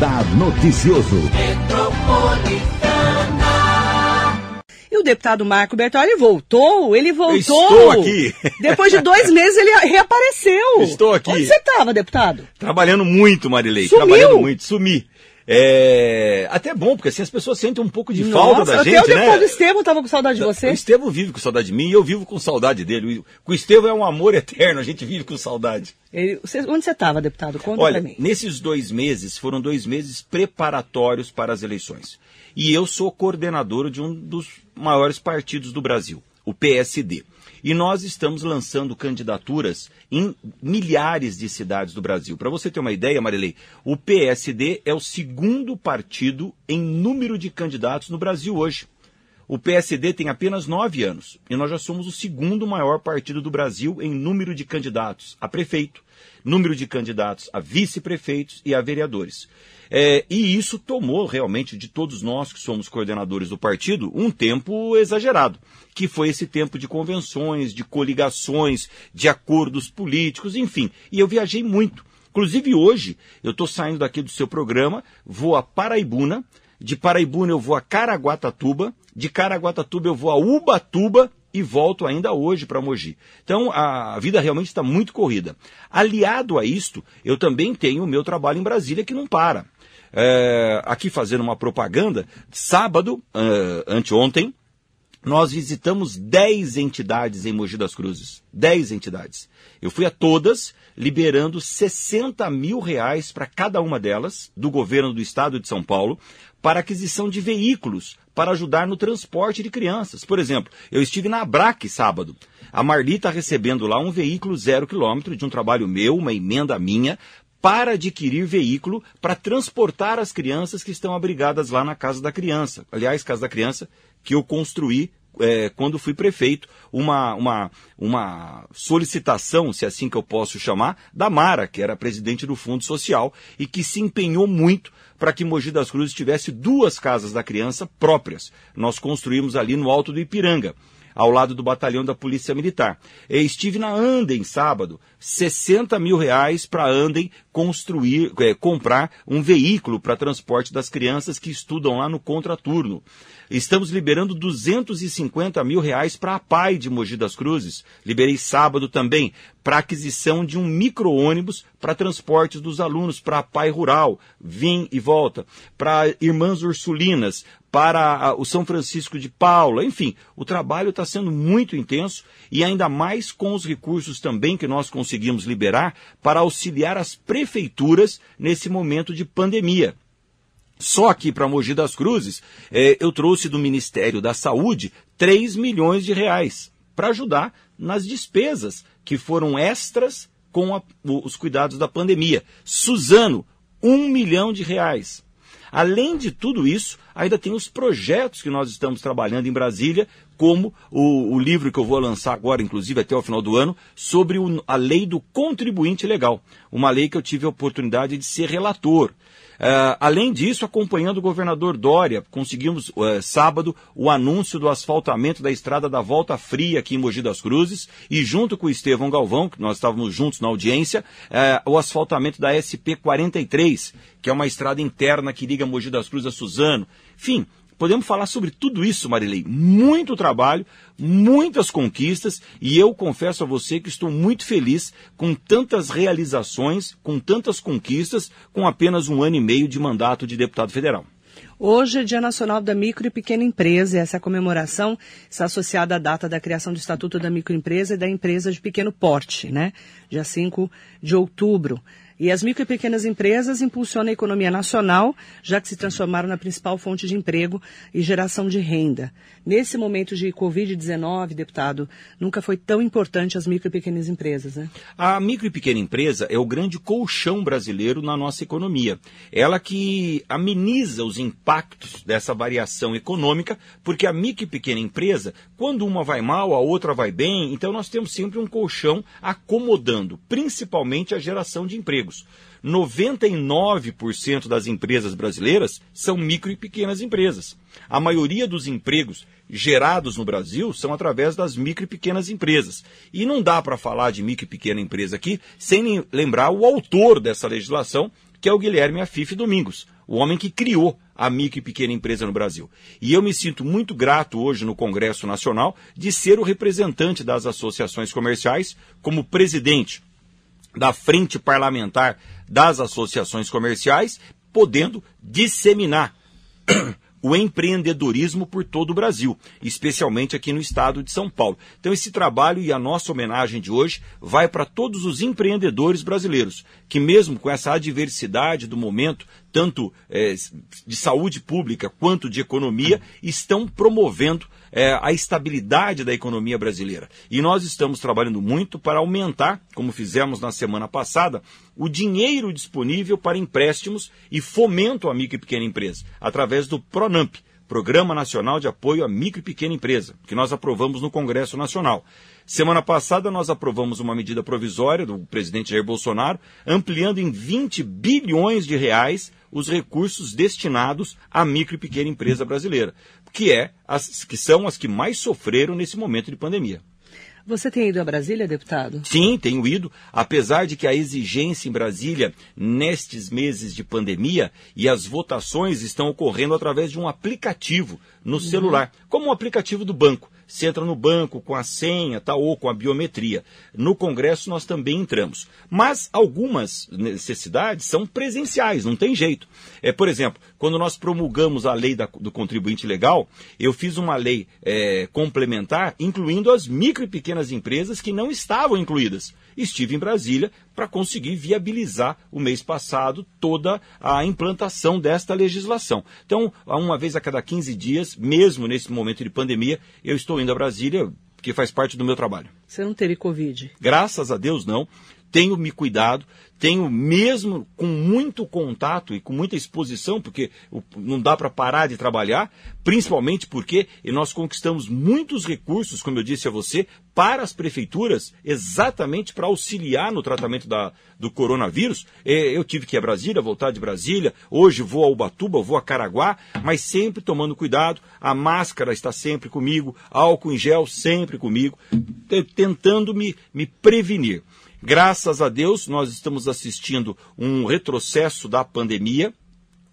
Radar Noticioso. E o deputado Marco Bertoli voltou, ele voltou. estou aqui. Depois de dois meses ele reapareceu. Estou aqui. Onde você estava, deputado? Trabalhando muito, Marilei. Sumiu? Trabalhando muito. Sumi. É... Até bom, porque assim as pessoas sentem um pouco de falta da até gente, o deputado né? Estevam estava com saudade de O você. Estevão vive com saudade de mim e eu vivo com saudade dele. O Estevão é um amor eterno, a gente vive com saudade. Ele- onde você estava, deputado? Conta Olha, pra mim. nesses dois meses foram dois meses preparatórios para as eleições. E eu sou coordenador de um dos maiores partidos do Brasil, o PSD. E nós estamos lançando candidaturas em milhares de cidades do Brasil. Para você ter uma ideia, Marilei, o PSD é o segundo partido em número de candidatos no Brasil hoje. O PSD tem apenas nove anos e nós já somos o segundo maior partido do Brasil em número de candidatos a prefeito, número de candidatos a vice-prefeitos e a vereadores. É, e isso tomou realmente de todos nós que somos coordenadores do partido um tempo exagerado, que foi esse tempo de convenções, de coligações, de acordos políticos, enfim. E eu viajei muito. Inclusive hoje eu estou saindo daqui do seu programa, vou a Paraibuna, de Paraibuna eu vou a Caraguatatuba, de Caraguatatuba eu vou a Ubatuba e volto ainda hoje para Mogi. Então a vida realmente está muito corrida. Aliado a isto, eu também tenho o meu trabalho em Brasília que não para. É, aqui fazendo uma propaganda, sábado, uh, anteontem, nós visitamos 10 entidades em Mogi das Cruzes. 10 entidades. Eu fui a todas, liberando 60 mil reais para cada uma delas, do governo do estado de São Paulo, para aquisição de veículos para ajudar no transporte de crianças. Por exemplo, eu estive na Abrac sábado. A Marli está recebendo lá um veículo zero quilômetro de um trabalho meu, uma emenda minha, para adquirir veículo para transportar as crianças que estão abrigadas lá na Casa da Criança. Aliás, Casa da Criança que eu construí é, quando fui prefeito, uma, uma, uma solicitação, se é assim que eu posso chamar, da Mara, que era presidente do Fundo Social e que se empenhou muito para que Mogi das Cruzes tivesse duas casas da criança próprias. Nós construímos ali no Alto do Ipiranga ao lado do batalhão da Polícia Militar. Estive na Andem sábado, 60 mil reais para Andem construir, é, comprar um veículo para transporte das crianças que estudam lá no contraturno. Estamos liberando 250 mil reais para a PAI de Mogi das Cruzes. Liberei sábado também para aquisição de um micro-ônibus para transportes dos alunos para a PAI Rural, vim e volta, para Irmãs Ursulinas, para o São Francisco de Paula, enfim, o trabalho está sendo muito intenso e ainda mais com os recursos também que nós conseguimos liberar para auxiliar as prefeituras nesse momento de pandemia. Só aqui para Mogi das Cruzes, eh, eu trouxe do Ministério da Saúde 3 milhões de reais para ajudar nas despesas que foram extras com a, os cuidados da pandemia. Suzano, um milhão de reais. Além de tudo isso, ainda tem os projetos que nós estamos trabalhando em Brasília, como o, o livro que eu vou lançar agora, inclusive até o final do ano, sobre o, a lei do contribuinte legal. Uma lei que eu tive a oportunidade de ser relator. Uh, além disso, acompanhando o governador Dória, conseguimos uh, sábado o anúncio do asfaltamento da estrada da Volta Fria aqui em Mogi das Cruzes e junto com o Estevão Galvão, que nós estávamos juntos na audiência, uh, o asfaltamento da SP 43, que é uma estrada interna que liga Mogi das Cruzes a Suzano. Enfim, podemos falar sobre tudo isso, Marilei. Muito trabalho, muitas conquistas e eu confesso a você que estou muito feliz com tantas realizações, com tantas conquistas, com apenas um ano e meio de mandato de deputado federal. Hoje é Dia Nacional da Micro e Pequena Empresa. Essa comemoração está associada à data da criação do Estatuto da Microempresa e da Empresa de Pequeno Porte, né? Dia 5 de outubro. E as micro e pequenas empresas impulsionam a economia nacional, já que se transformaram na principal fonte de emprego e geração de renda. Nesse momento de Covid-19, deputado, nunca foi tão importante as micro e pequenas empresas, né? A micro e pequena empresa é o grande colchão brasileiro na nossa economia. Ela que ameniza os impactos dessa variação econômica, porque a micro e pequena empresa, quando uma vai mal, a outra vai bem, então nós temos sempre um colchão acomodando, principalmente a geração de empregos. 99% das empresas brasileiras são micro e pequenas empresas. A maioria dos empregos gerados no Brasil são através das micro e pequenas empresas. E não dá para falar de micro e pequena empresa aqui sem lembrar o autor dessa legislação, que é o Guilherme Afif Domingos, o homem que criou a micro e pequena empresa no Brasil. E eu me sinto muito grato hoje no Congresso Nacional de ser o representante das associações comerciais como presidente da frente parlamentar das associações comerciais, podendo disseminar o empreendedorismo por todo o Brasil, especialmente aqui no estado de São Paulo. Então, esse trabalho e a nossa homenagem de hoje vai para todos os empreendedores brasileiros, que, mesmo com essa adversidade do momento, tanto é, de saúde pública quanto de economia, estão promovendo é, a estabilidade da economia brasileira. E nós estamos trabalhando muito para aumentar, como fizemos na semana passada, o dinheiro disponível para empréstimos e fomento à micro e pequena empresa, através do PRONAMP, Programa Nacional de Apoio à Micro e Pequena Empresa, que nós aprovamos no Congresso Nacional. Semana passada nós aprovamos uma medida provisória do presidente Jair Bolsonaro, ampliando em 20 bilhões de reais os recursos destinados à micro e pequena empresa brasileira, que, é as, que são as que mais sofreram nesse momento de pandemia. Você tem ido a Brasília, deputado? Sim, tenho ido, apesar de que a exigência em Brasília, nestes meses de pandemia, e as votações estão ocorrendo através de um aplicativo no uhum. celular, como um aplicativo do banco. Você entra no banco com a senha tá, ou com a biometria. No Congresso nós também entramos. Mas algumas necessidades são presenciais, não tem jeito. É, por exemplo, quando nós promulgamos a lei da, do contribuinte legal, eu fiz uma lei é, complementar incluindo as micro e pequenas empresas que não estavam incluídas. Estive em Brasília para conseguir viabilizar o mês passado toda a implantação desta legislação. Então, uma vez a cada 15 dias, mesmo nesse momento de pandemia, eu estou indo a Brasília, que faz parte do meu trabalho. Você não teve Covid? Graças a Deus, não. Tenho me cuidado, tenho mesmo com muito contato e com muita exposição, porque não dá para parar de trabalhar, principalmente porque nós conquistamos muitos recursos, como eu disse a você, para as prefeituras, exatamente para auxiliar no tratamento da, do coronavírus. É, eu tive que ir a Brasília, voltar de Brasília, hoje vou a Ubatuba, vou a Caraguá, mas sempre tomando cuidado, a máscara está sempre comigo, álcool em gel sempre comigo, tentando me, me prevenir. Graças a Deus, nós estamos assistindo um retrocesso da pandemia,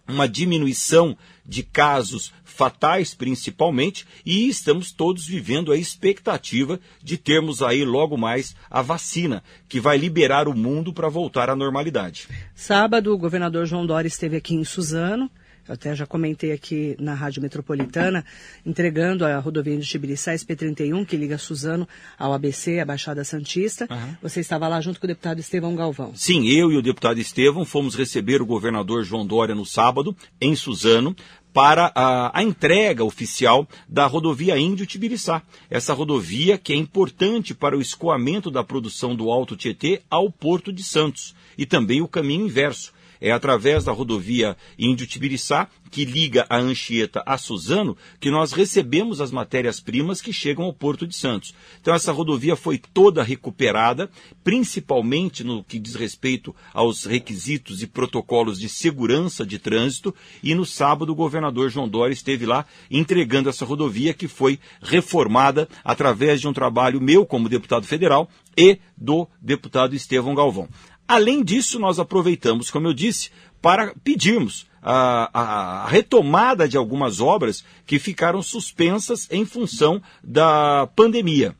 uma diminuição de casos fatais principalmente, e estamos todos vivendo a expectativa de termos aí logo mais a vacina, que vai liberar o mundo para voltar à normalidade. Sábado, o governador João Dória esteve aqui em Suzano, eu até já comentei aqui na Rádio Metropolitana, entregando a rodovia de Tibiriçá, SP31, que liga Suzano ao ABC, a Baixada Santista. Uhum. Você estava lá junto com o deputado Estevão Galvão. Sim, eu e o deputado Estevão fomos receber o governador João Dória no sábado, em Suzano, para a, a, entrega oficial da rodovia Índio Tibiriçá. Essa rodovia que é importante para o escoamento da produção do Alto Tietê ao Porto de Santos e também o caminho inverso é através da rodovia Índio-Tibiriçá, que liga a Anchieta a Suzano, que nós recebemos as matérias-primas que chegam ao Porto de Santos. Então essa rodovia foi toda recuperada, principalmente no que diz respeito aos requisitos e protocolos de segurança de trânsito, e no sábado o governador João Dória esteve lá entregando essa rodovia que foi reformada através de um trabalho meu como deputado federal e do deputado Estevão Galvão. Além disso, nós aproveitamos, como eu disse, para pedirmos a, a, retomada de algumas obras que ficaram suspensas em função da pandemia.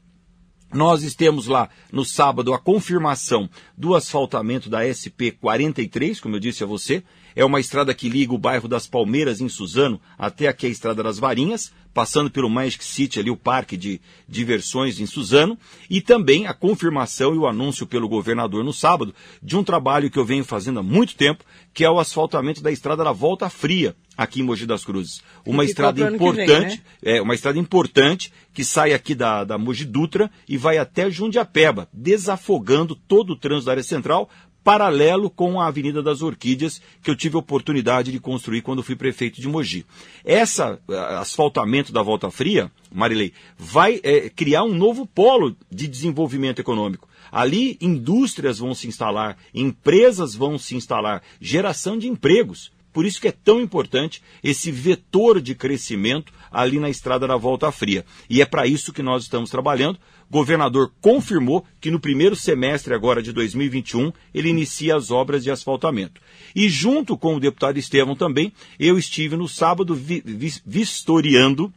Nós temos lá no sábado a confirmação do asfaltamento da SP 43, como eu disse a você. É uma estrada que liga o bairro das Palmeiras, em Suzano, até aqui a Estrada das Varinhas, passando pelo Magic City, ali o parque de diversões em Suzano. E também a confirmação e o anúncio pelo governador no sábado de um trabalho que eu venho fazendo há muito tempo, que é o asfaltamento da estrada da Volta Fria, aqui em Mogi das Cruzes. Uma estrada importante, vem, né? é, uma estrada importante que sai aqui da, da Mogi Dutra e vai até Jundiapeba, desafogando todo o trânsito da área central, paralelo com a Avenida das Orquídeas, que eu tive a oportunidade de construir quando fui prefeito de Mogi. Essa asfaltamento da Volta Fria, Marilei, vai é, criar um novo polo de desenvolvimento econômico. Ali, indústrias vão se instalar, empresas vão se instalar, geração de empregos Por isso que é tão importante esse vetor de crescimento ali na estrada da Volta Fria. E é para isso que nós estamos trabalhando. Governador confirmou que no primeiro semestre agora de 2021 ele inicia as obras de asfaltamento. E junto com o deputado Estevão também, eu estive no sábado vi vistoriando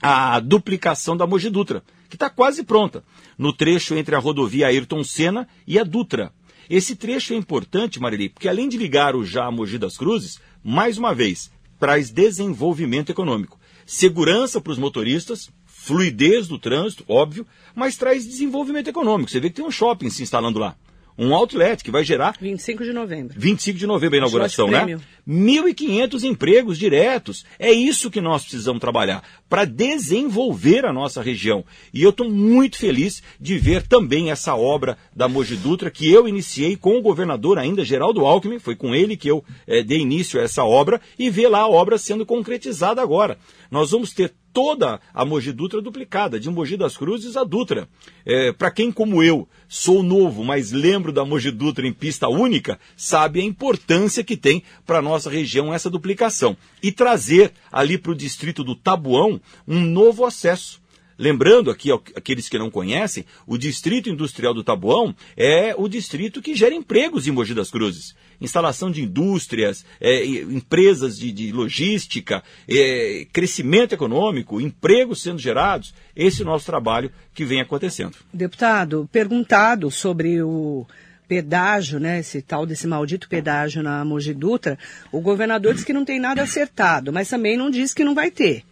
a duplicação da Mogi Dutra, que está quase pronta, no trecho entre a rodovia Ayrton Senna e a Dutra. Esse trecho é importante, Marili, porque além de ligar o já a Mogi das Cruzes, mais uma vez, traz desenvolvimento econômico. Segurança para os motoristas, fluidez do trânsito, óbvio, mas traz desenvolvimento econômico. Você vê que tem um shopping se instalando lá um outlet que vai gerar 25 de novembro. 25 de novembro a inauguração, né? 1.500 empregos diretos. É isso que nós precisamos trabalhar para desenvolver a nossa região. E eu estou muito feliz de ver também essa obra da Mogi Dutra que eu iniciei com o governador ainda Geraldo Alckmin, foi com ele que eu é, dei início a essa obra e ver lá a obra sendo concretizada agora. Nós vamos ter toda a Mogi Dutra duplicada, de Mogi das Cruzes a Dutra. É, Para quem, como eu, sou novo, mas lembro da Mogi Dutra em pista única, sabe a importância que tem para a nossa região essa duplicação. E trazer ali para o distrito do Tabuão um novo acesso. Lembrando aqui, aqueles que não conhecem, o Distrito Industrial do Tabuão é o distrito que gera empregos em Mogi das Cruzes. Instalação de indústrias, é, empresas de, de logística, é, crescimento econômico, empregos sendo gerados. Esse é o nosso trabalho que vem acontecendo. Deputado, perguntado sobre o pedágio, né, esse tal desse maldito pedágio na Mogi Dutra, o governador disse que não tem nada acertado, mas também não disse que não vai ter.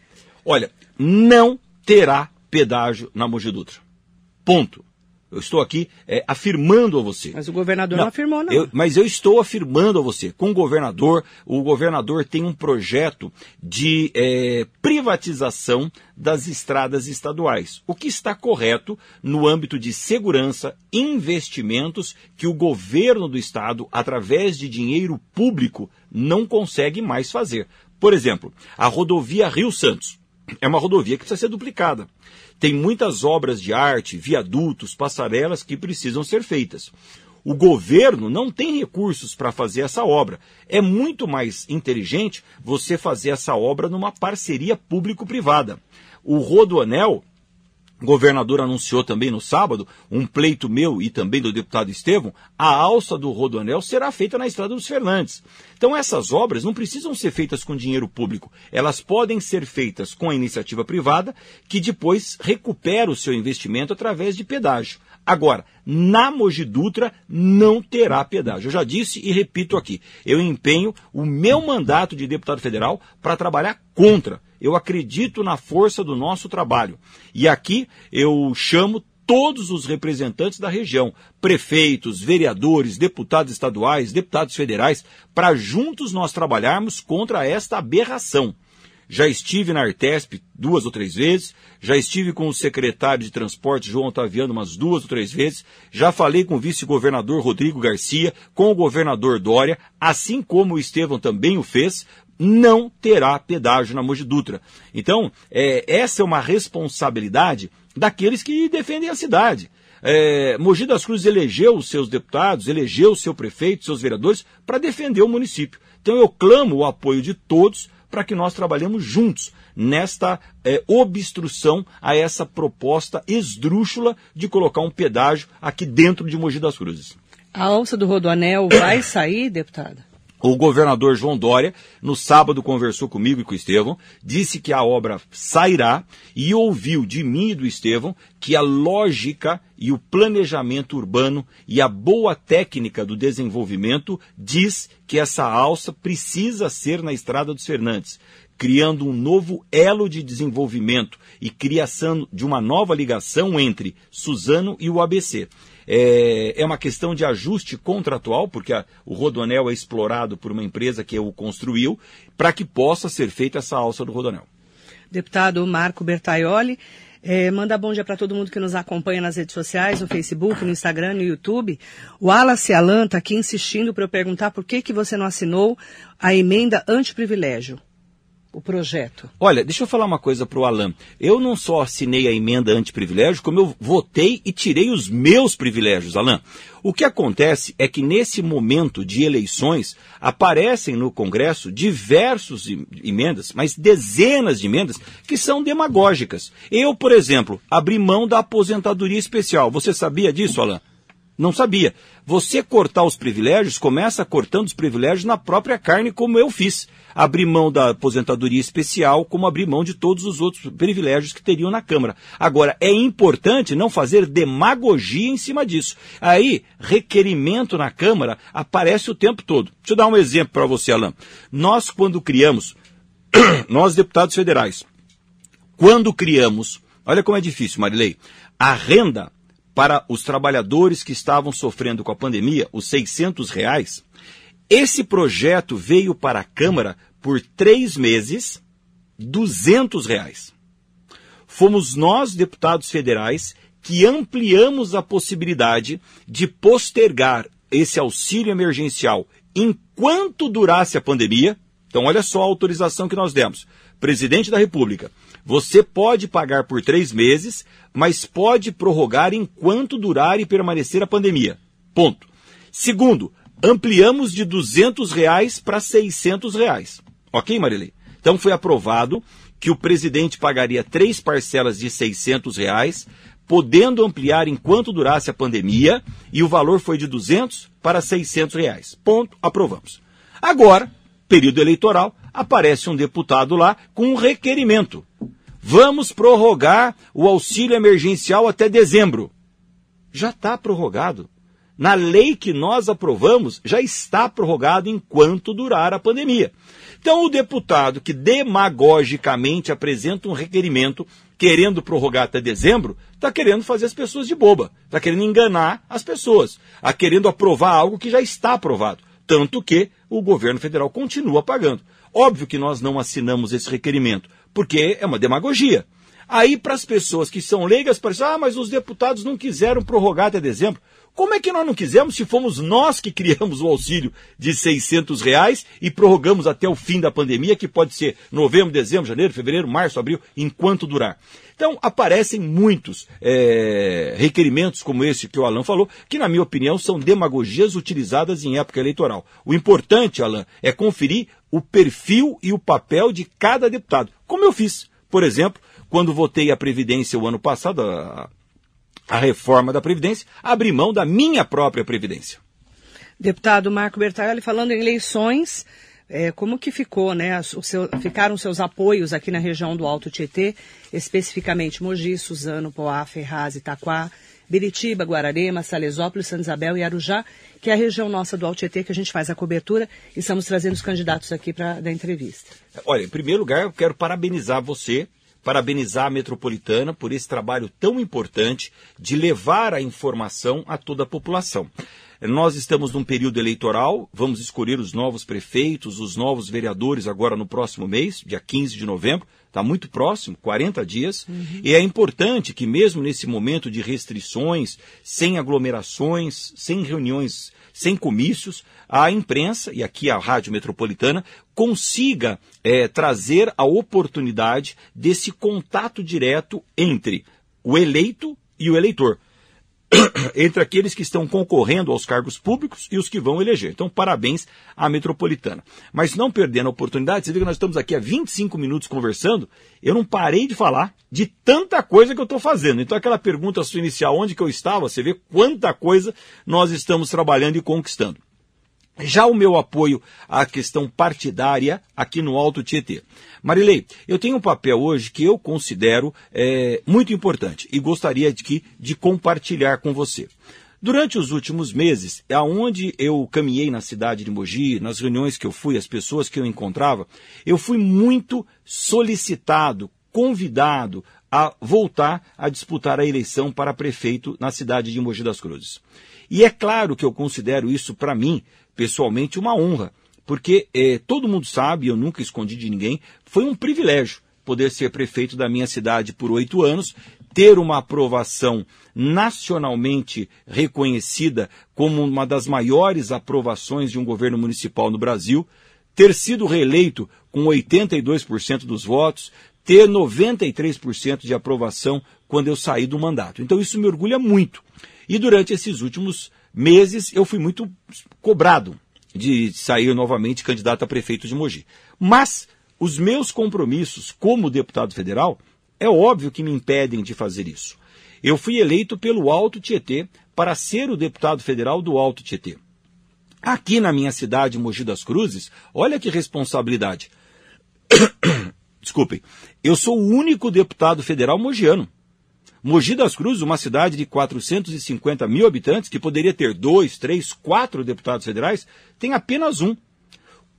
Olha, não terá pedágio na Mogi Dutra. Ponto. Eu estou aqui é, afirmando a você. Mas o governador não, não afirmou, não. Eu, mas eu estou afirmando a você. Com o governador, o governador tem um projeto de é, privatização das estradas estaduais. O que está correto no âmbito de segurança, investimentos que o governo do estado, através de dinheiro público, não consegue mais fazer. Por exemplo, a rodovia Rio Santos é uma rodovia que precisa ser duplicada. Tem muitas obras de arte, viadutos, passarelas que precisam ser feitas. O governo não tem recursos para fazer essa obra. É muito mais inteligente você fazer essa obra numa parceria público-privada. O Rodoanel o governador anunciou também no sábado, um pleito meu e também do deputado Estevão, a alça do Rodoanel será feita na Estrada dos Fernandes. Então essas obras não precisam ser feitas com dinheiro público, elas podem ser feitas com a iniciativa privada, que depois recupera o seu investimento através de pedágio. Agora, na Mogi Dutra não terá pedágio. Eu já disse e repito aqui, eu empenho o meu mandato de deputado federal para trabalhar contra eu acredito na força do nosso trabalho. E aqui eu chamo todos os representantes da região, prefeitos, vereadores, deputados estaduais, deputados federais, para juntos nós trabalharmos contra esta aberração. Já estive na Artesp duas ou três vezes, já estive com o secretário de Transporte João Otaviano umas duas ou três vezes, já falei com o vice-governador Rodrigo Garcia, com o governador Dória, assim como o Estevão também o fez, não terá pedágio na Mogi Dutra. Então, é, essa é uma responsabilidade daqueles que defendem a cidade. É, Mogi das Cruzes elegeu os seus deputados, elegeu o seu prefeito, seus vereadores, para defender o município. Então eu clamo o apoio de todos para que nós trabalhemos juntos nesta é, obstrução a essa proposta esdrúxula de colocar um pedágio aqui dentro de Mogi das Cruzes. A alça do Rodoanel vai sair, deputada? O governador João Dória, no sábado, conversou comigo e com o Estevão, disse que a obra sairá e ouviu de mim e do Estevão que a lógica e o planejamento urbano e a boa técnica do desenvolvimento diz que essa alça precisa ser na Estrada dos Fernandes, criando um novo elo de desenvolvimento e criação de uma nova ligação entre Suzano e o ABC. É, é uma questão de ajuste contratual, porque a, o Rodoanel é explorado por uma empresa que o construiu, para que possa ser feita essa alça do Rodoanel. Deputado Marco Bertaioli, é, manda bom dia para todo mundo que nos acompanha nas redes sociais, no Facebook, no Instagram, no YouTube. O Wallace Alan está aqui insistindo para eu perguntar por que, que você não assinou a emenda anti-privilégio. O projeto? Olha, deixa eu falar uma coisa para o Alan. Eu não só assinei a emenda anti-privilégio, como eu votei e tirei os meus privilégios, Alan. O que acontece é que nesse momento de eleições aparecem no Congresso diversos emendas, mas dezenas de emendas que são demagógicas. Eu, por exemplo, abri mão da aposentadoria especial. Você sabia disso, Alan? Não sabia. Você cortar os privilégios, começa cortando os privilégios na própria carne, como eu fiz. Abrir mão da aposentadoria especial, como abrir mão de todos os outros privilégios que teriam na Câmara. Agora, é importante não fazer demagogia em cima disso. Aí, requerimento na Câmara aparece o tempo todo. Deixa eu dar um exemplo para você, Alain. Nós, quando criamos, nós deputados federais, quando criamos, olha como é difícil, Marilei, a renda para os trabalhadores que estavam sofrendo com a pandemia, os 600 reais, esse projeto veio para a Câmara por três meses, 200 reais. Fomos nós, deputados federais, que ampliamos a possibilidade de postergar esse auxílio emergencial enquanto durasse a pandemia. Então, olha só a autorização que nós demos. Presidente da República, você pode pagar por três meses, mas pode prorrogar enquanto durar e permanecer a pandemia. Ponto. Segundo, ampliamos de 200 reais para 600 reais. Ok, Marilei? Então foi aprovado que o presidente pagaria três parcelas de 600 reais, podendo ampliar enquanto durasse a pandemia, e o valor foi de 200 para 600 reais. Ponto, aprovamos. Agora, período eleitoral, aparece um deputado lá com um requerimento. Vamos prorrogar o auxílio emergencial até dezembro. Já está prorrogado. Na lei que nós aprovamos, já está prorrogado enquanto durar a pandemia. Então, o deputado que demagogicamente apresenta um requerimento querendo prorrogar até dezembro, está querendo fazer as pessoas de boba, está querendo enganar as pessoas, está querendo aprovar algo que já está aprovado. Tanto que o governo federal continua pagando. Óbvio que nós não assinamos esse requerimento, porque é uma demagogia. Aí, para as pessoas que são leigas, parece, ah, mas os deputados não quiseram prorrogar até dezembro. Como é que nós não quisemos se fomos nós que criamos o auxílio de 600 reais e prorrogamos até o fim da pandemia, que pode ser novembro, dezembro, janeiro, fevereiro, março, abril, enquanto durar? Então, aparecem muitos é, requerimentos como esse que o Alan falou, que, na minha opinião, são demagogias utilizadas em época eleitoral. O importante, Alan, é conferir o perfil e o papel de cada deputado, como eu fiz. Por exemplo, quando votei a Previdência o ano passado, a, a reforma da Previdência, abri mão da minha própria Previdência. Deputado Marco Bertaglioli, falando em eleições, é, como que ficou, né? Seu, ficaram seus apoios aqui na região do Alto Tietê, especificamente Mogi, Suzano, Poá, Ferraz, Itaquá, Biritiba, Guararema, Salesópolis, Santa Isabel e Arujá, que é a região nossa do Alto Tietê que a gente faz a cobertura e estamos trazendo os candidatos aqui para dar entrevista. Olha, em primeiro lugar, eu quero parabenizar você parabenizar a metropolitana por esse trabalho tão importante de levar a informação a toda a população. Nós estamos num período eleitoral, vamos escolher os novos prefeitos, os novos vereadores agora no próximo mês, dia 15 de novembro, está muito próximo, 40 dias, uhum. e é importante que mesmo nesse momento de restrições, sem aglomerações, sem reuniões, sem comícios, a imprensa, e aqui a Rádio Metropolitana, consiga é, trazer a oportunidade desse contato direto entre o eleito e o eleitor. entre aqueles que estão concorrendo aos cargos públicos e os que vão eleger. Então, parabéns à metropolitana. Mas não perdendo a oportunidade, você vê que nós estamos aqui há 25 minutos conversando, eu não parei de falar de tanta coisa que eu estou fazendo. Então, aquela pergunta sua inicial, onde que eu estava, você vê quanta coisa nós estamos trabalhando e conquistando. Já o meu apoio à questão partidária aqui no Alto Tietê. Marilei, eu tenho um papel hoje que eu considero é, muito importante e gostaria de, de compartilhar com você. Durante os últimos meses, aonde eu caminhei na cidade de Mogi, nas reuniões que eu fui, as pessoas que eu encontrava, eu fui muito solicitado, convidado a voltar a disputar a eleição para prefeito na cidade de Mogi das Cruzes. E é claro que eu considero isso para mim pessoalmente uma honra, porque eh, todo mundo sabe, eu nunca escondi de ninguém, foi um privilégio poder ser prefeito da minha cidade por oito anos, ter uma aprovação nacionalmente reconhecida como uma das maiores aprovações de um governo municipal no Brasil, ter sido reeleito com 82% dos votos, ter 93% de aprovação quando eu saí do mandato. Então isso me orgulha muito. E durante esses últimos meses eu fui muito cobrado de sair novamente candidato a prefeito de Mogi. Mas os meus compromissos como deputado federal é óbvio que me impedem de fazer isso. Eu fui eleito pelo Alto Tietê para ser o deputado federal do Alto Tietê. Aqui na minha cidade, Mogi das Cruzes, olha que responsabilidade. Desculpem, eu sou o único deputado federal mogiano. Mogi das Cruzes, uma cidade de 450 mil habitantes, que poderia ter dois, três, quatro deputados federais, tem apenas um.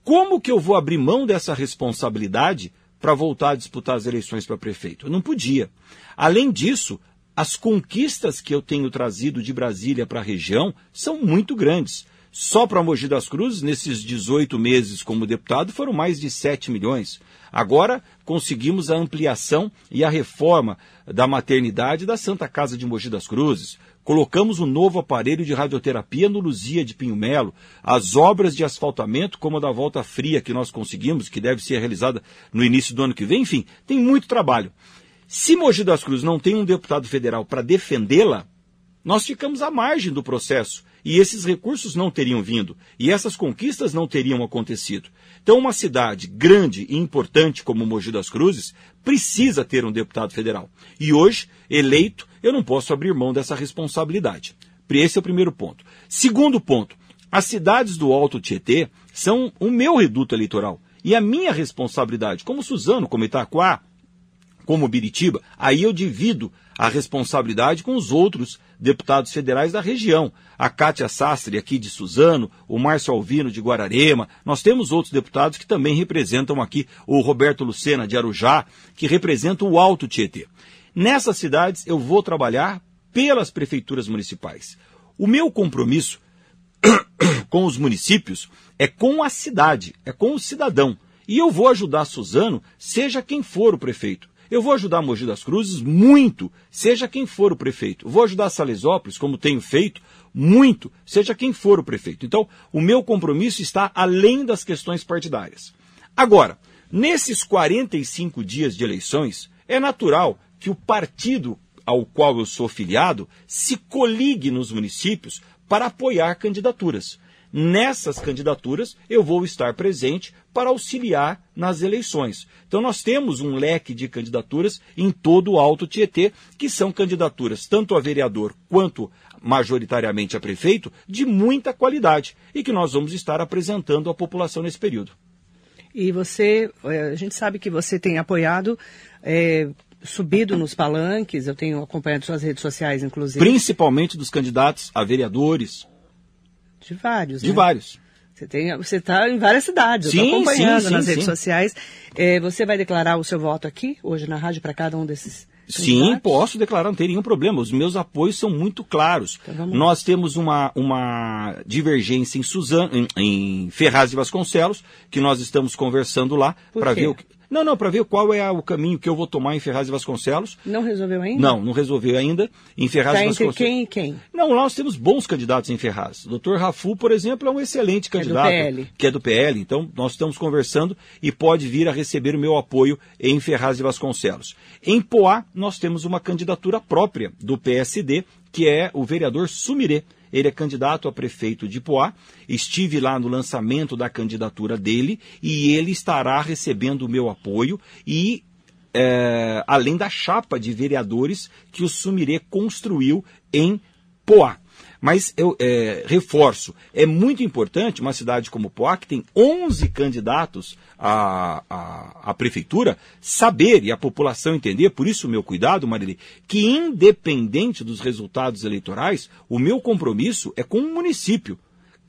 Como que eu vou abrir mão dessa responsabilidade para voltar a disputar as eleições para prefeito? Eu não podia. Além disso, as conquistas que eu tenho trazido de Brasília para a região são muito grandes. Só para Mogi das Cruzes, nesses 18 meses como deputado, foram mais de 7 milhões. Agora conseguimos a ampliação e a reforma da maternidade da Santa Casa de Mogi das Cruzes. Colocamos um novo aparelho de radioterapia no Luzia de Pinho Melo. As obras de asfaltamento, como a da Volta Fria que nós conseguimos, que deve ser realizada no início do ano que vem, enfim, tem muito trabalho. Se Mogi das Cruzes não tem um deputado federal para defendê-la, nós ficamos à margem do processo e esses recursos não teriam vindo, e essas conquistas não teriam acontecido. Então, uma cidade grande e importante como Mogi das Cruzes precisa ter um deputado federal. E hoje, eleito, eu não posso abrir mão dessa responsabilidade. Esse é o primeiro ponto. Segundo ponto, as cidades do Alto Tietê são o meu reduto eleitoral. E a minha responsabilidade, como Suzano, como Itaquá, como Biritiba, aí eu divido a responsabilidade com os outros deputados federais da região. A Cátia Sastre, aqui de Suzano, o Márcio Alvino, de Guararema. Nós temos outros deputados que também representam aqui, o Roberto Lucena, de Arujá, que representam o Alto Tietê. Nessas cidades, eu vou trabalhar pelas prefeituras municipais. O meu compromisso com os municípios é com a cidade, é com o cidadão. E eu vou ajudar Suzano, seja quem for o prefeito. Eu vou ajudar Mogi das Cruzes muito, seja quem for o prefeito. Vou ajudar Salesópolis, como tenho feito, muito, seja quem for o prefeito. Então, o meu compromisso está além das questões partidárias. Agora, nesses 45 dias de eleições, é natural que o partido ao qual eu sou filiado se coligue nos municípios para apoiar candidaturas. Nessas candidaturas, eu vou estar presente para auxiliar nas eleições. Então, nós temos um leque de candidaturas em todo o Alto Tietê, que são candidaturas tanto a vereador quanto majoritariamente a prefeito, de muita qualidade e que nós vamos estar apresentando à população nesse período. E você, eh, a gente sabe que você tem apoiado. É, subido nos palanques, eu tenho acompanhado suas redes sociais, inclusive. Principalmente dos candidatos a vereadores, de vários. De né? vários. Você tem, você está em várias cidades, eu estou acompanhando sim, nas redes sim. sociais. É, você vai declarar o seu voto aqui, hoje na rádio, para cada um desses Sim, posso declarar, não tem nenhum problema. Os meus apoios são muito claros. Então, Nós temos uma, uma divergência em Suzano, em, em Ferraz de Vasconcelos, que nós estamos conversando lá para ver o que. Não, não, para ver qual é o caminho que eu vou tomar em Ferraz e Vasconcelos. Não resolveu ainda? Não, não resolveu ainda. Em Ferraz tá e Vasconcelos. Entre quem e quem? Não, lá nós temos bons candidatos em Ferraz. O doutor Rafu, por exemplo, é um excelente candidato. É do PL. Que é do PL. Então, nós estamos conversando e pode vir a receber o meu apoio em Ferraz e Vasconcelos. Em Poá, nós temos uma candidatura própria do PSD, que é o vereador Sumirê. Ele é candidato a prefeito de Poá. Estive lá no lançamento da candidatura dele e ele estará recebendo o meu apoio e é, além da chapa de vereadores que o Sumirê construiu em Poá. Mas eu é, reforço, é muito importante uma cidade como Poá, que tem 11 candidatos à, à, à, prefeitura, saber e a população entender, por isso o meu cuidado, Marili, que independente dos resultados eleitorais, o meu compromisso é com o município.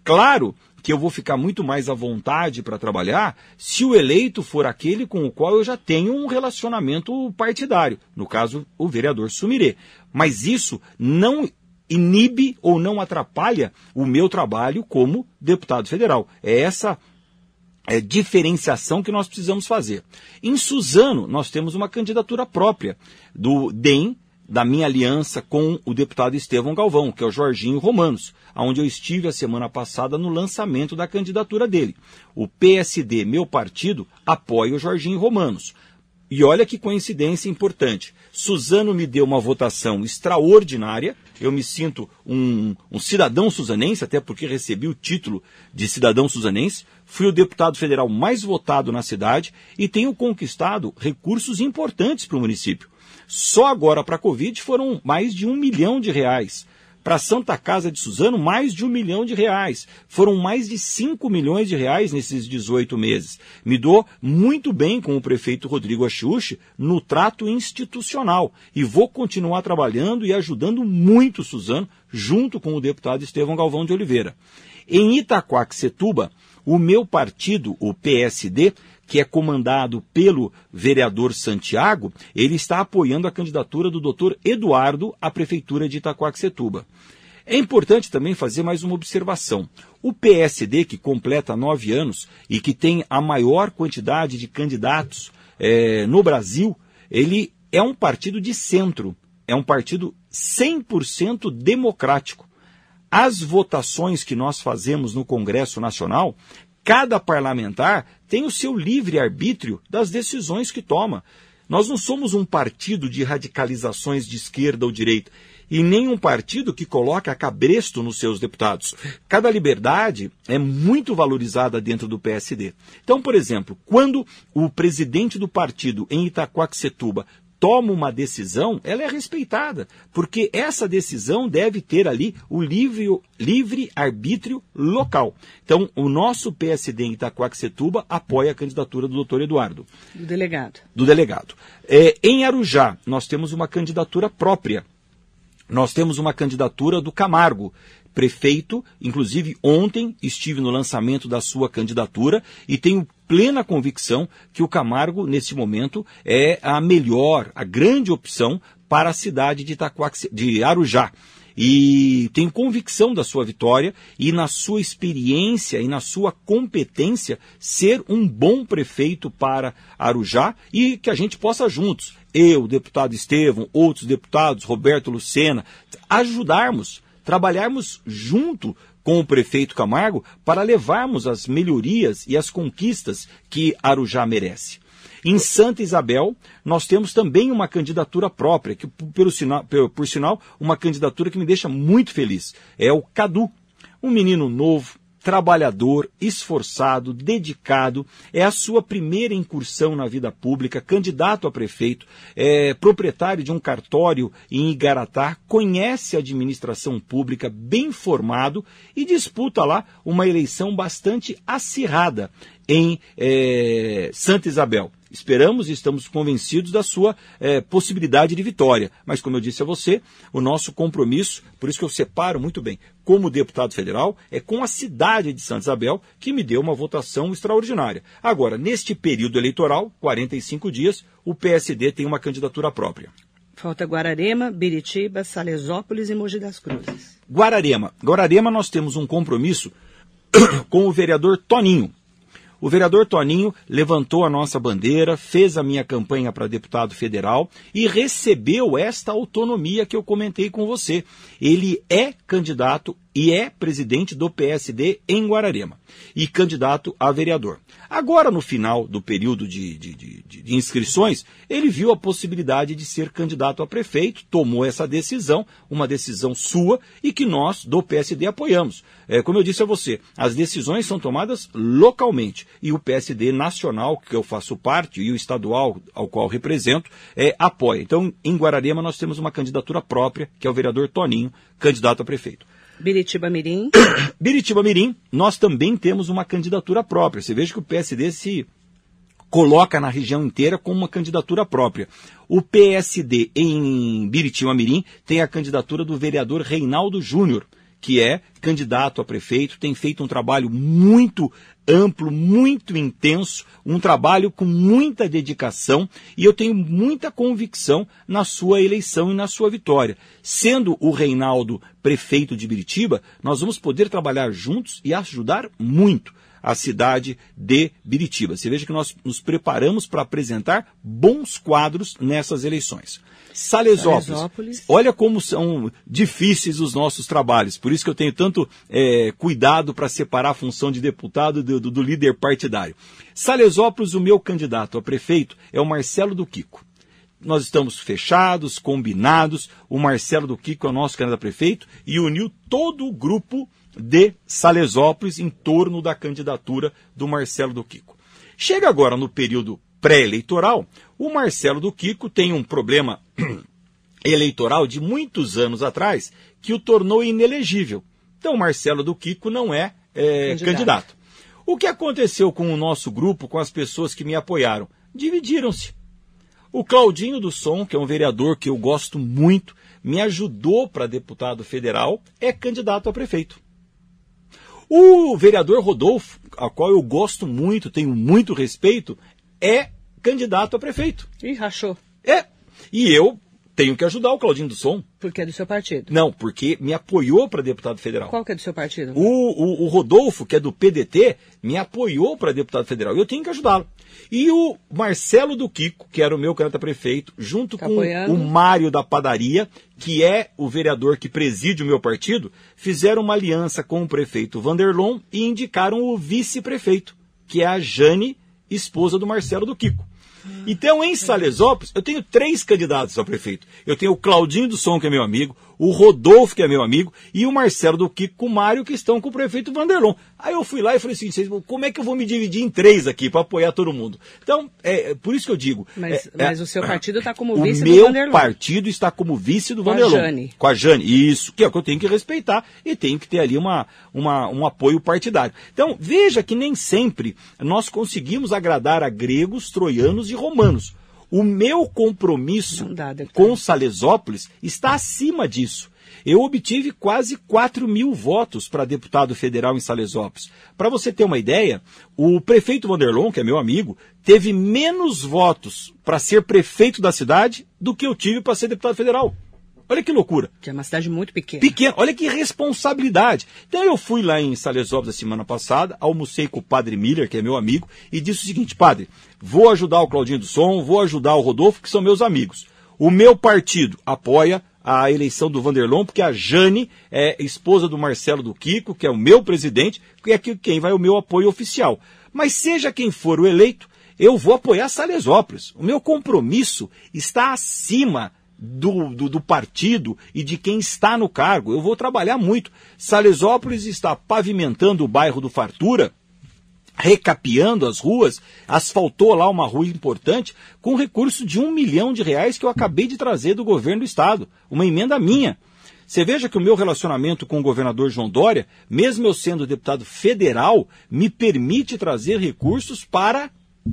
Claro que eu vou ficar muito mais à vontade para trabalhar se o eleito for aquele com o qual eu já tenho um relacionamento partidário, no caso, o vereador Sumirê. Mas isso não inibe ou não atrapalha o meu trabalho como deputado federal. É essa é, diferenciação que nós precisamos fazer. Em Suzano, nós temos uma candidatura própria do DEM da minha aliança com o deputado Estevão Galvão, que é o Jorginho Romanos, onde eu estive a semana passada no lançamento da candidatura dele. O PSD, meu partido, apoia o Jorginho Romanos. E olha que coincidência importante. Suzano me deu uma votação extraordinária. Eu me sinto um, um, cidadão suzanense, até porque recebi o título de cidadão suzanense. Fui o deputado federal mais votado na cidade e tenho conquistado recursos importantes para o município. Só agora para a Covid foram mais de um milhão de reais. Para a Santa Casa de Suzano, mais de um milhão de reais. Foram mais de 5 milhões de reais nesses 18 meses. Me dou muito bem com o prefeito Rodrigo Achuche no trato institucional. E vou continuar trabalhando e ajudando muito Suzano, junto com o deputado Estevão Galvão de Oliveira. Em Itaquaquecetuba, o meu partido, o PSD, que é comandado pelo vereador Santiago, ele está apoiando a candidatura do doutor Eduardo à prefeitura de Itacoaxetuba. É importante também fazer mais uma observação. O PSD, que completa nove anos e que tem a maior quantidade de candidatos é, no Brasil, ele é um partido de centro, é um partido 100% democrático. As votações que nós fazemos no Congresso Nacional, cada parlamentar tem o seu livre arbítrio das decisões que toma. Nós não somos um partido de radicalizações de esquerda ou direita e nem um partido que coloca cabresto nos seus deputados. Cada liberdade é muito valorizada dentro do PSD. Então, por exemplo, quando o presidente do partido em Itaquaquecetuba toma uma decisão, ela é respeitada, porque essa decisão deve ter ali o livre, livre arbítrio local. Então, o nosso PSD em Itacoaxetuba apoia a candidatura do doutor Eduardo. Do delegado. Do delegado. É, em Arujá, nós temos uma candidatura própria. Nós temos uma candidatura do Camargo, prefeito, inclusive ontem estive no lançamento da sua candidatura e tenho plena convicção que o Camargo, nesse momento, é a melhor, a grande opção para a cidade de, de Arujá. E tenho convicção da sua vitória e na sua experiência e na sua competência ser um bom prefeito para Arujá e que a gente possa juntos, eu, deputado Estevam, outros deputados, Roberto Lucena, ajudarmos trabalharmos junto com o prefeito Camargo para levarmos as melhorias e as conquistas que Arujá merece. Em Santa Isabel, nós temos também uma candidatura própria, que pelo por sinal, uma candidatura que me deixa muito feliz. É o Cadu, um menino novo, trabalhador, esforçado, dedicado, é a sua primeira incursão na vida pública, candidato a prefeito, é proprietário de um cartório em Igaratá, conhece a administração pública, bem formado e disputa lá uma eleição bastante acirrada em é, Santa Isabel. Esperamos e estamos convencidos da sua é, possibilidade de vitória. Mas, como eu disse a você, o nosso compromisso, por isso que eu separo muito bem, como deputado federal, é com a cidade de Santa Isabel, que me deu uma votação extraordinária. Agora, neste período eleitoral, 45 dias, o PSD tem uma candidatura própria. Falta Guararema, Biritiba, Salesópolis e Mogi das Cruzes. Guararema. Guararema nós temos um compromisso com o vereador Toninho. O vereador Toninho levantou a nossa bandeira, fez a minha campanha para deputado federal e recebeu esta autonomia que eu comentei com você. Ele é candidato e é presidente do PSD em Guararema e candidato a vereador. Agora, no final do período de, de, de, de, inscrições, ele viu a possibilidade de ser candidato a prefeito, tomou essa decisão, uma decisão sua e que nós, do PSD, apoiamos. É, como eu disse a você, as decisões são tomadas localmente e o PSD nacional, que eu faço parte, e o estadual, ao qual represento, é, apoia. Então, em Guararema, nós temos uma candidatura própria, que é o vereador Toninho, candidato a prefeito. Biritiba Mirim. Biritiba Mirim, nós também temos uma candidatura própria. Você veja que o PSD se coloca na região inteira como uma candidatura própria. O PSD em Biritiba Mirim tem a candidatura do vereador Reinaldo Júnior, que é candidato a prefeito, tem feito um trabalho muito amplo, muito intenso, um trabalho com muita dedicação e eu tenho muita convicção na sua eleição e na sua vitória. Sendo o Reinaldo prefeito de Biritiba, nós vamos poder trabalhar juntos e ajudar muito. a cidade de Biritiba. Você veja que nós nos preparamos para apresentar bons quadros nessas eleições. Salesópolis. Salesópolis. Olha como são difíceis os nossos trabalhos. Por isso que eu tenho tanto é, cuidado para separar a função de deputado do, do, do líder partidário. Salesópolis, o meu candidato a prefeito é o Marcelo do Kiko nós estamos fechados, combinados. O Marcelo do Kiko é o nosso candidato a prefeito e uniu todo o grupo de Salesópolis em torno da candidatura do Marcelo do Kiko. Chega agora no período pré-eleitoral, o Marcelo do Kiko tem um problema eleitoral de muitos anos atrás que o tornou inelegível. Então, Marcelo do Kiko não é, é candidato. candidato. O que aconteceu com o nosso grupo, com as pessoas que me apoiaram? Dividiram-se. O Claudinho do Som, que é um vereador que eu gosto muito, me ajudou para deputado federal, é candidato a prefeito. O vereador Rodolfo, a qual eu gosto muito, tenho muito respeito, é candidato a prefeito. E rachou. É. E eu tenho que ajudar o Claudinho do Som. Porque é do seu partido? Não, porque me apoiou para deputado federal. Qual que é do seu partido? O, o, o Rodolfo, que é do PDT, me apoiou para deputado federal. Eu tenho que ajudá-lo. E o Marcelo do Kiko, que era o meu candidato a prefeito, junto tá com apoiando. o Mário da Padaria, que é o vereador que preside o meu partido, fizeram uma aliança com o prefeito Vanderlon e indicaram o vice-prefeito, que é a Jane, esposa do Marcelo do Kiko. Então, em Salesópolis, eu tenho três candidatos a prefeito. Eu tenho o Claudinho do Som, que é meu amigo, o Rodolfo, que é meu amigo, e o Marcelo do Kiko com o Mário, que estão com o prefeito Vanderlon. Aí eu fui lá e falei assim, como é que eu vou me dividir em três aqui para apoiar todo mundo? Então, é, é por isso que eu digo. Mas, é, mas é, o seu partido está como vice do Vanderlon. O meu partido está como vice do com Vanderlon. Com a Jane. Com a Jane, isso, que é o que eu tenho que respeitar e tenho que ter ali uma, uma, um apoio partidário. Então, veja que nem sempre nós conseguimos agradar a gregos, troianos e romanos. O meu compromisso dá, com Salesópolis está acima disso. Eu obtive quase 4 mil votos para deputado federal em Salesópolis. Para você ter uma ideia, o prefeito Vanderlon, que é meu amigo, teve menos votos para ser prefeito da cidade do que eu tive para ser deputado federal. Olha que loucura. Que é uma cidade muito pequena. Pequena. Olha que responsabilidade. Então eu fui lá em Salesópolis a semana passada, almocei com o padre Miller, que é meu amigo, e disse o seguinte, padre, vou ajudar o Claudinho do Som, vou ajudar o Rodolfo, que são meus amigos. O meu partido apoia a eleição do Vanderlon, porque a Jane é esposa do Marcelo do Kiko, que é o meu presidente, que é quem vai o meu apoio oficial. Mas seja quem for o eleito, eu vou apoiar Salesópolis. O meu compromisso está acima do, do, do, partido e de quem está no cargo. Eu vou trabalhar muito. Salesópolis está pavimentando o bairro do Fartura, recapeando as ruas, asfaltou lá uma rua importante com recurso de um milhão de reais que eu acabei de trazer do governo do estado, uma emenda minha. Você veja que o meu relacionamento com o governador João Dória, mesmo eu sendo deputado federal, me permite trazer recursos para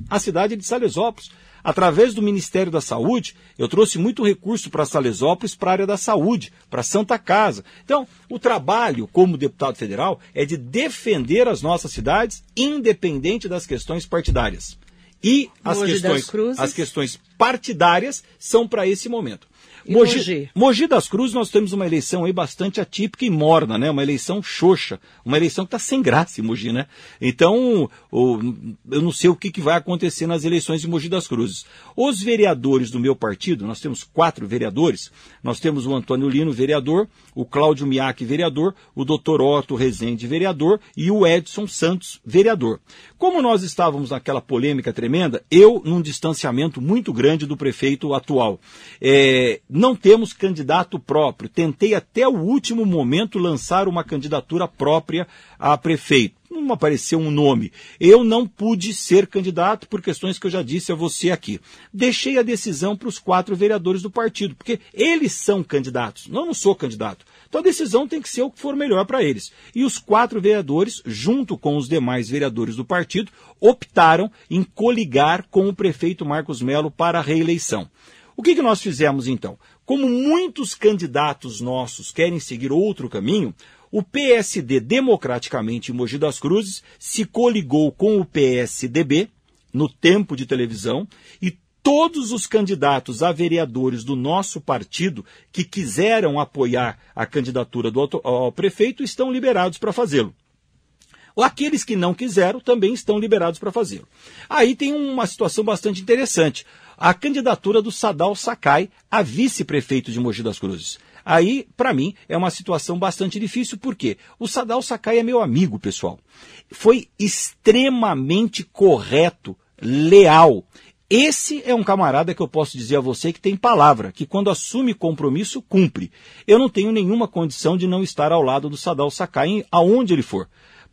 a cidade de Salesópolis. Através do Ministério da Saúde, eu trouxe muito recurso para Salesópolis, para a área da saúde, para Santa Casa. Então, o trabalho como deputado federal é de defender as nossas cidades, independente das questões partidárias. E as questões, as questões partidárias são para esse momento. Mogi, Mogi? Mogi das Cruzes, nós temos uma eleição aí bastante atípica e morna, né? Uma eleição xoxa, uma eleição que está sem graça em Mogi, né? Então, eu não sei o que, que vai acontecer nas eleições de Mogi das Cruzes. Os vereadores do meu partido, nós temos quatro vereadores, nós temos o Antônio Lino, vereador, o Cláudio Miak, vereador, o doutor Otto Rezende, vereador, e o Edson Santos, vereador. Como nós estávamos naquela polêmica tremenda, eu num distanciamento muito grande do prefeito atual. É, não temos candidato próprio. Tentei até o último momento lançar uma candidatura própria a prefeito. Não apareceu um nome. Eu não pude ser candidato por questões que eu já disse a você aqui. Deixei a decisão para os quatro vereadores do partido, porque eles são candidatos. Não, não sou candidato. Então a decisão tem que ser o que for melhor para eles. E os quatro vereadores, junto com os demais vereadores do partido, optaram em coligar com o prefeito Marcos Melo para a reeleição. O que, que nós fizemos então? Como muitos candidatos nossos querem seguir outro caminho, o PSD democraticamente em Mogi das Cruzes se coligou com o PSDB no tempo de televisão e todos os candidatos a vereadores do nosso partido que quiseram apoiar a candidatura do ao prefeito estão liberados para fazê-lo. Aqueles que não quiseram também estão liberados para fazê-lo. Aí tem uma situação bastante interessante. A candidatura do Sadal Sakai a vice-prefeito de Mogi das Cruzes. Aí, para mim, é uma situação bastante difícil, porque o Sadal Sakai é meu amigo, pessoal. Foi extremamente correto, leal. Esse é um camarada que eu posso dizer a você que tem palavra, que quando assume compromisso, cumpre. Eu não tenho nenhuma condição de não estar ao lado do Sadal Sakai aonde ele for.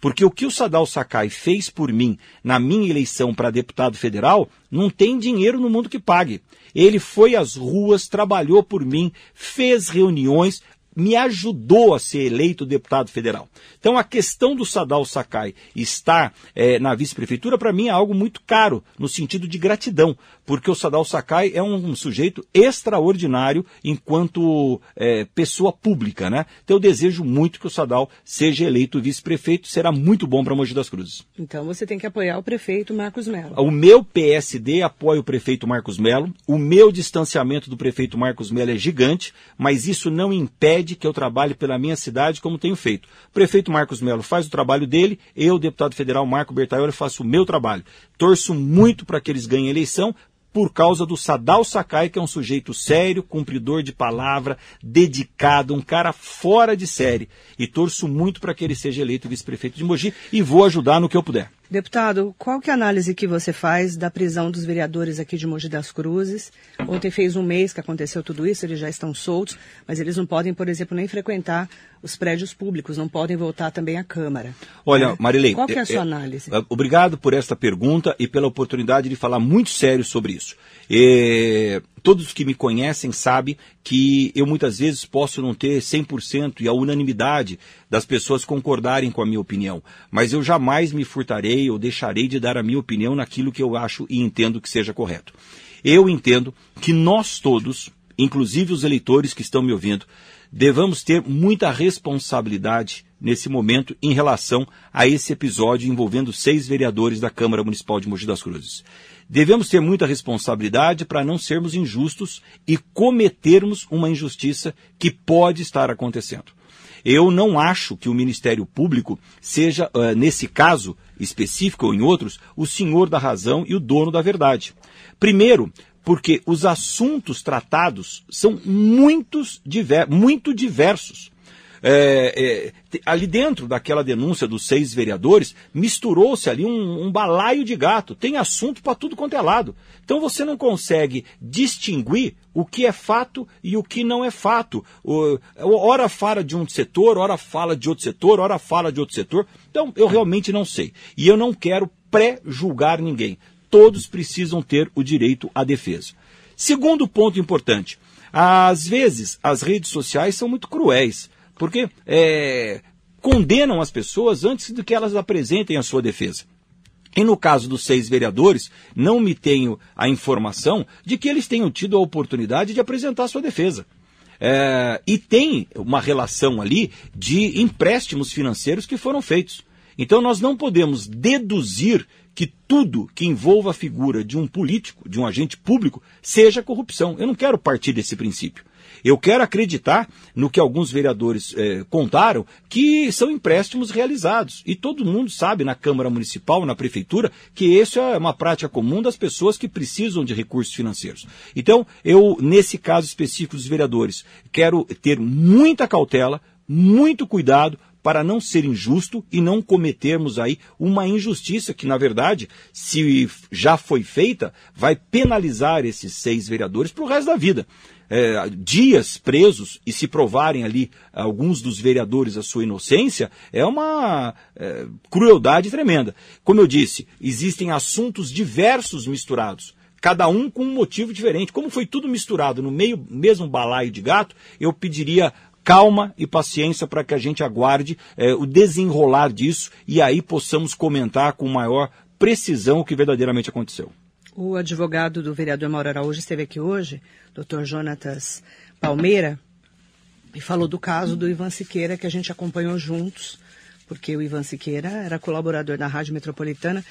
Porque o que o Sadal Sakai fez por mim na minha eleição para deputado federal, não tem dinheiro no mundo que pague. Ele foi às ruas, trabalhou por mim, fez reuniões, me ajudou a ser eleito deputado federal. Então a questão do Sadal Sakai estar é, na vice-prefeitura, para mim, é algo muito caro, no sentido de gratidão, porque o Sadal Sakai é um, um sujeito extraordinário enquanto é, pessoa pública, né? Então eu desejo muito que o Sadal seja eleito vice-prefeito, será muito bom para Mogi das Cruzes. Então você tem que apoiar o prefeito Marcos Melo. O meu PSD apoia o prefeito Marcos Melo, o meu distanciamento do prefeito Marcos Melo é gigante, mas isso não impede pede que eu trabalhe pela minha cidade como tenho feito. O prefeito Marcos Melo faz o trabalho dele, eu, deputado federal Marco Bertaioli, faço o meu trabalho. Torço muito para que eles ganhem eleição, por causa do Sadal Sakai, que é um sujeito sério, cumpridor de palavra, dedicado, um cara fora de série. E torço muito para que ele seja eleito vice-prefeito de Mogi e vou ajudar no que eu puder. Deputado, qual que é a análise que você faz da prisão dos vereadores aqui de Mogi das Cruzes? Ontem fez um mês que aconteceu tudo isso, eles já estão soltos, mas eles não podem, por exemplo, nem frequentar os prédios públicos, não podem voltar também à Câmara. Olha, né? Marilei... Qual que é a sua é, análise? É, obrigado por esta pergunta e pela oportunidade de falar muito sério sobre isso. É, todos que me conhecem sabem que eu muitas vezes posso não ter 100% e a unanimidade das pessoas concordarem com a minha opinião, mas eu jamais me furtarei ou deixarei de dar a minha opinião naquilo que eu acho e entendo que seja correto. Eu entendo que nós todos, inclusive os eleitores que estão me ouvindo, devamos ter muita responsabilidade nesse momento em relação a esse episódio envolvendo seis vereadores da Câmara Municipal de Mogi das Cruzes. Devemos ter muita responsabilidade para não sermos injustos e cometermos uma injustiça que pode estar acontecendo. Eu não acho que o Ministério Público seja, nesse caso específico ou em outros, o senhor da razão e o dono da verdade. Primeiro, porque os assuntos tratados são muitos, muito diversos. É, é, ali dentro daquela denúncia dos seis vereadores, misturou-se ali um, um, balaio de gato. Tem assunto para tudo quanto é lado. Então você não consegue distinguir o que é fato e o que não é fato. O, ora fala de um setor, ora fala de outro setor, ora fala de outro setor. Então eu realmente não sei. E eu não quero pré-julgar ninguém. Todos precisam ter o direito à defesa. Segundo ponto importante. Às vezes, as redes sociais são muito cruéis porque é, condenam as pessoas antes de que elas apresentem a sua defesa. E no caso dos seis vereadores, não me tenho a informação de que eles tenham tido a oportunidade de apresentar sua defesa. É, e tem uma relação ali de empréstimos financeiros que foram feitos. Então nós não podemos deduzir que tudo que envolva a figura de um político, de um agente público, seja corrupção. Eu não quero partir desse princípio. Eu quero acreditar no que alguns vereadores eh, contaram, que são empréstimos realizados. E todo mundo sabe na Câmara Municipal, na Prefeitura, que isso é uma prática comum das pessoas que precisam de recursos financeiros. Então, eu, nesse caso específico dos vereadores, quero ter muita cautela, muito cuidado para não ser injusto e não cometermos aí uma injustiça que, na verdade, se já foi feita, vai penalizar esses seis vereadores para o resto da vida é, dias presos e se provarem ali alguns dos vereadores a sua inocência, é uma é, crueldade tremenda. Como eu disse, existem assuntos diversos misturados cada um com um motivo diferente. Como foi tudo misturado no meio mesmo balaio de gato, eu pediria calma e paciência para que a gente aguarde é, o desenrolar disso e aí possamos comentar com maior precisão o que verdadeiramente aconteceu. O advogado do vereador Mauro Araújo esteve aqui hoje, Dr. Jonatas Palmeira, e falou do caso do Ivan Siqueira, que a gente acompanhou juntos, porque o Ivan Siqueira era colaborador da Rádio Metropolitana.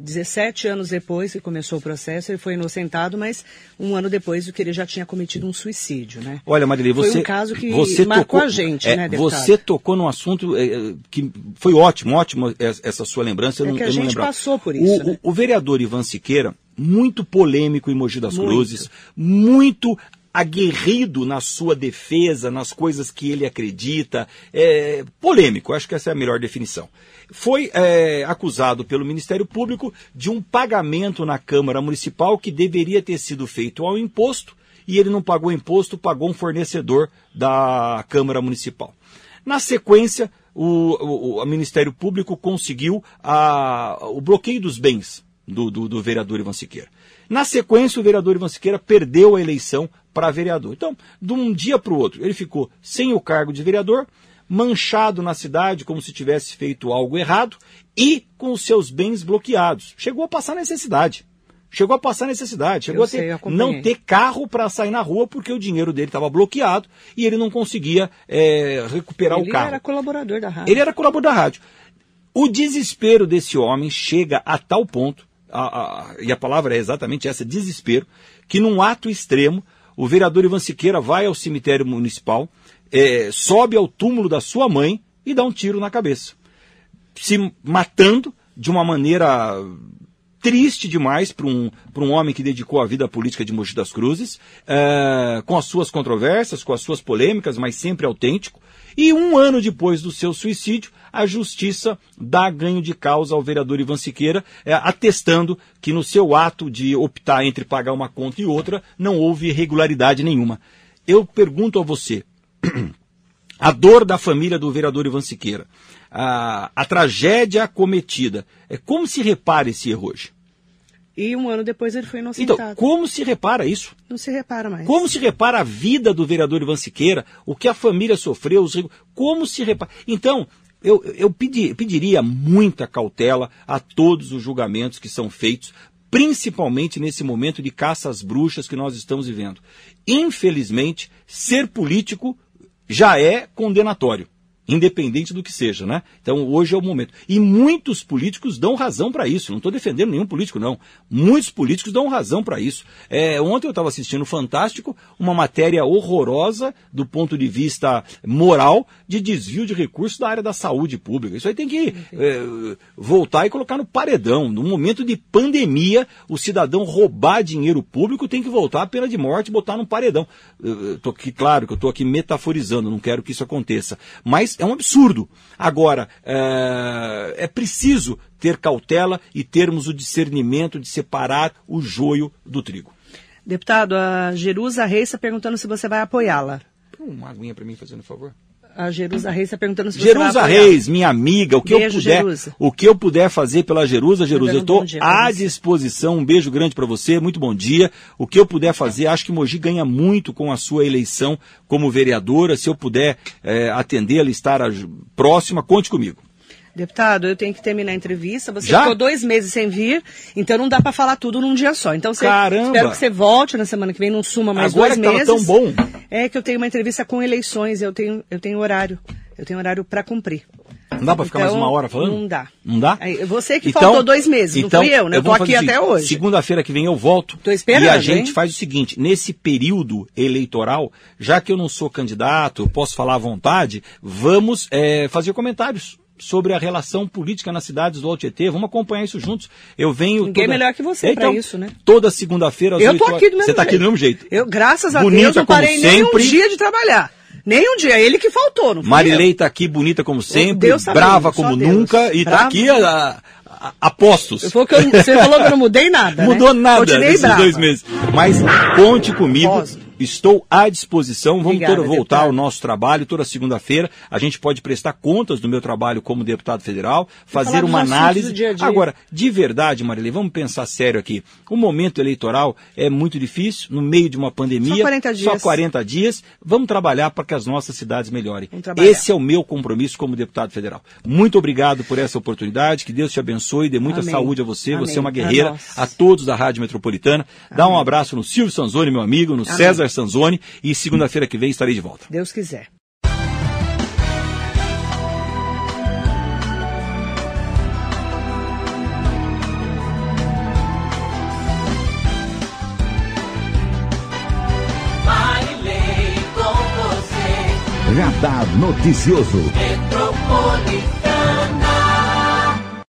17 anos depois que começou o processo, ele foi inocentado, mas um ano depois do que ele já tinha cometido um suicídio, né? Olha, Marilene, você, foi um caso que você marcou tocou, a gente, é, né, deputado? Você tocou num assunto é, que foi ótimo, ótimo essa sua lembrança. Eu é não, que a eu não gente lembrava. passou por isso, o, né? o, o vereador Ivan Siqueira, muito polêmico em Mogi das Muito. Cruzes, muito aguerrido na sua defesa, nas coisas que ele acredita, é, polêmico, acho que essa é a melhor definição. Foi é, acusado pelo Ministério Público de um pagamento na Câmara Municipal que deveria ter sido feito ao imposto e ele não pagou imposto, pagou um fornecedor da Câmara Municipal. Na sequência, o, o, o Ministério Público conseguiu a, o bloqueio dos bens do, do, do vereador Ivan Siqueira. Na sequência, o vereador Ivan Siqueira perdeu a eleição para vereador. Então, de um dia para o outro, ele ficou sem o cargo de vereador, manchado na cidade como se tivesse feito algo errado e com os seus bens bloqueados. Chegou a passar necessidade. Chegou a passar necessidade, chegou Eu a ter, sei, não ter carro para sair na rua porque o dinheiro dele estava bloqueado e ele não conseguia é, recuperar ele o carro. era colaborador da rádio. Ele era colaborador da rádio. O desespero desse homem chega a tal ponto, a- a- e a palavra é exatamente essa, desespero, que num ato extremo, o vereador Ivan Siqueira vai ao cemitério municipal, é, sobe ao túmulo da sua mãe e dá um tiro na cabeça. Se matando de uma maneira triste demais para um, um homem que dedicou a vida à política de Mogi das Cruzes, eh, com as suas controvérsias, com as suas polêmicas, mas sempre autêntico. E um ano depois do seu suicídio, a justiça dá ganho de causa ao vereador Ivan Siqueira, eh, atestando que no seu ato de optar entre pagar uma conta e outra, não houve irregularidade nenhuma. Eu pergunto a você, a dor da família do vereador Ivan Siqueira, a, a tragédia cometida, é como se repara esse erro hoje? E um ano depois ele foi Então, inocentado. como se repara isso? Não se repara mais. Como se repara a vida do vereador Ivan Siqueira, o que a família sofreu, os... como se repara. Então, eu, eu pedi- pediria muita cautela a todos os julgamentos que são feitos, principalmente nesse momento de caça às bruxas que nós estamos vivendo. Infelizmente, ser político já é condenatório. Independente do que seja, né? Então hoje é o momento. E muitos políticos dão razão para isso. Não estou defendendo nenhum político, não. Muitos políticos dão razão para isso. É, ontem eu estava assistindo Fantástico, uma matéria horrorosa do ponto de vista moral de desvio de recursos da área da saúde pública. Isso aí tem que é, voltar e colocar no paredão. No momento de pandemia, o cidadão roubar dinheiro público tem que voltar a pena de morte e botar no paredão. Eu, eu tô aqui, claro que eu estou aqui metaforizando, não quero que isso aconteça. Mas é um absurdo. Agora, é, é preciso ter cautela e termos o discernimento de separar o joio do trigo. Deputado, a Jerusa Reis está perguntando se você vai apoiá-la. Põe uma aguinha para mim, fazendo favor. A Jerusa Reis está perguntando se você Jerusa. Reis, minha amiga, o que eu Beijo, puder, Jerusa. o que eu puder fazer pela Jerusa, Jerusa, eu estou à disposição. Um beijo grande para você, muito bom dia. O que eu puder fazer, acho que Mogi ganha muito com a sua eleição como vereadora. Se eu puder eh, atendê-la, estar próxima, conte comigo. Deputado, eu tenho que terminar a entrevista. Você Já? ficou dois meses sem vir, então não dá para falar tudo num dia só. Então você, Caramba! espero que você volte na semana que vem, não suma mais Agora dois meses. tão bom. É que eu tenho uma entrevista com eleições, eu tenho, eu tenho horário. Eu tenho horário para cumprir. Não dá para ficar mais Então, uma hora falando? Não dá. Não dá? Você que faltou dois meses, não fui eu, né? Eu tô vamos aqui até hoje. Segunda-feira que vem eu volto. Tô esperando, E a gente hein? faz o seguinte: nesse período eleitoral, já que eu não sou candidato, eu posso falar à vontade, vamos eh, fazer comentários. Sobre a relação política nas cidades do Altietê, vamos acompanhar isso juntos. Eu venho. Ninguém toda... melhor que você então, isso, né? Toda segunda-feira Eu 8 tô aqui do mesmo Você tá jeito. aqui do mesmo jeito. Eu, graças a Bonita Deus, não parei nem um sempre. dia de trabalhar. Nem um dia. Ele que faltou, não foi Marilei eu. tá aqui bonita como sempre, Deus tá brava como Deus. nunca e tá Brava. aqui a, a. Eu você falou que eu não mudei nada. Mudou né? nada Continuei nesses brava. dois meses. Mas conte comigo. Rosa. Estou à disposição. Vamos Obrigada, voltar deputado. ao nosso trabalho toda segunda-feira. A gente pode prestar contas do meu trabalho como deputado federal, fazer uma análise. dia dia. Agora, de verdade, Marilei, vamos pensar sério aqui. O momento eleitoral é muito difícil, no meio de uma pandemia. Só 40 dias. Só 40 dias. Vamos trabalhar para que as nossas cidades melhorem. Esse é o meu compromisso como deputado federal. Muito obrigado por essa oportunidade. Que Deus te abençoe, dê muita Amém. saúde a você. Amém. Você é uma guerreira. A todos da Rádio Metropolitana. Dá um abraço no Silvio Sanzoni, meu amigo, no Amém. Sanzoni e segunda-feira que vem estarei de volta. Deus quiser. Radar Noticioso.